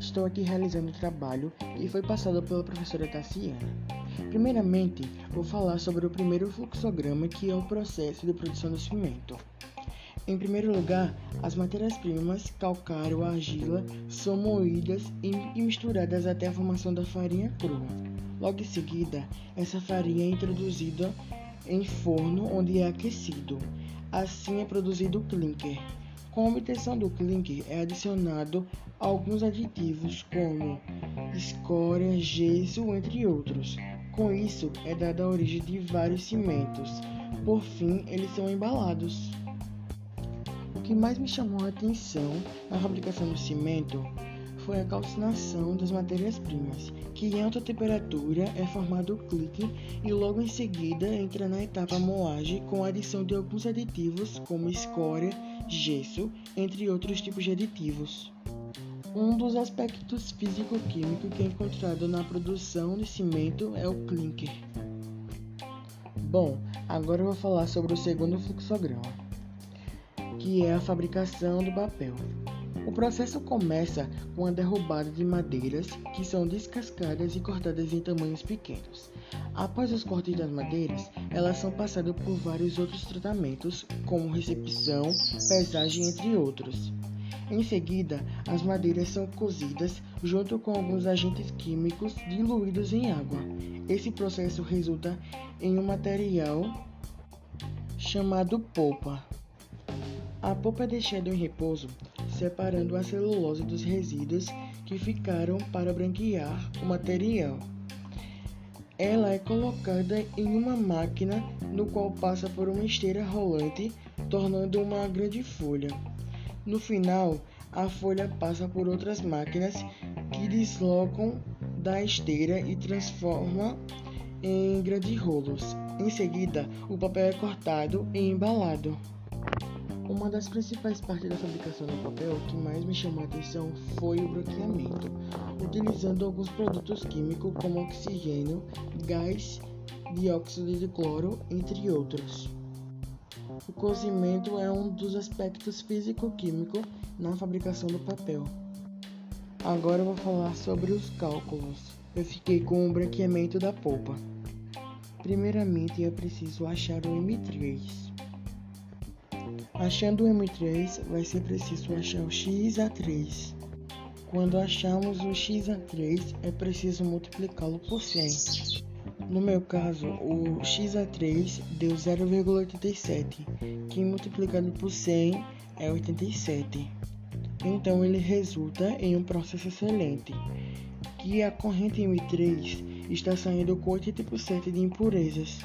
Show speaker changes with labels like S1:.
S1: estou aqui realizando o trabalho que foi passado pela professora Tassiana. Primeiramente, vou falar sobre o primeiro fluxograma, que é o processo de produção do cimento. Em primeiro lugar, as matérias-primas, calcário, argila, são moídas e misturadas até a formação da farinha crua. Logo em seguida, essa farinha é introduzida em forno onde é aquecido. Assim é produzido o clinker. Com a obtenção do clinker é adicionado alguns aditivos como escória, gesso, entre outros. Com isso é dada a origem de vários cimentos. Por fim, eles são embalados. O que mais me chamou a atenção na fabricação do cimento foi a calcinação das matérias-primas, que em alta temperatura é formado o clique e logo em seguida entra na etapa moagem com a adição de alguns aditivos como escória, gesso, entre outros tipos de aditivos. Um dos aspectos físico-químicos que é encontrado na produção de cimento é o clinker. Bom, agora eu vou falar sobre o segundo fluxograma, que é a fabricação do papel. O processo começa com a derrubada de madeiras que são descascadas e cortadas em tamanhos pequenos. Após os cortes das madeiras, elas são passadas por vários outros tratamentos, como recepção, pesagem, entre outros. Em seguida, as madeiras são cozidas junto com alguns agentes químicos diluídos em água. Esse processo resulta em um material chamado polpa. A polpa é deixada em repouso separando a celulose dos resíduos que ficaram para branquear o material. Ela é colocada em uma máquina no qual passa por uma esteira rolante, tornando uma grande folha. No final, a folha passa por outras máquinas que deslocam da esteira e transforma em grandes rolos. Em seguida, o papel é cortado e embalado. Uma das principais partes da fabricação do papel que mais me chamou a atenção foi o branqueamento, utilizando alguns produtos químicos como oxigênio, gás, dióxido de cloro, entre outros. O cozimento é um dos aspectos físico-químicos na fabricação do papel. Agora eu vou falar sobre os cálculos. Eu fiquei com o branqueamento da polpa. Primeiramente é preciso achar o M3. Achando o M3, vai ser preciso achar o XA3. Quando achamos o XA3, é preciso multiplicá-lo por 100. No meu caso, o XA3 deu 0,87, que multiplicado por 100 é 87. Então ele resulta em um processo excelente, que a corrente M3 está saindo com 80% de impurezas.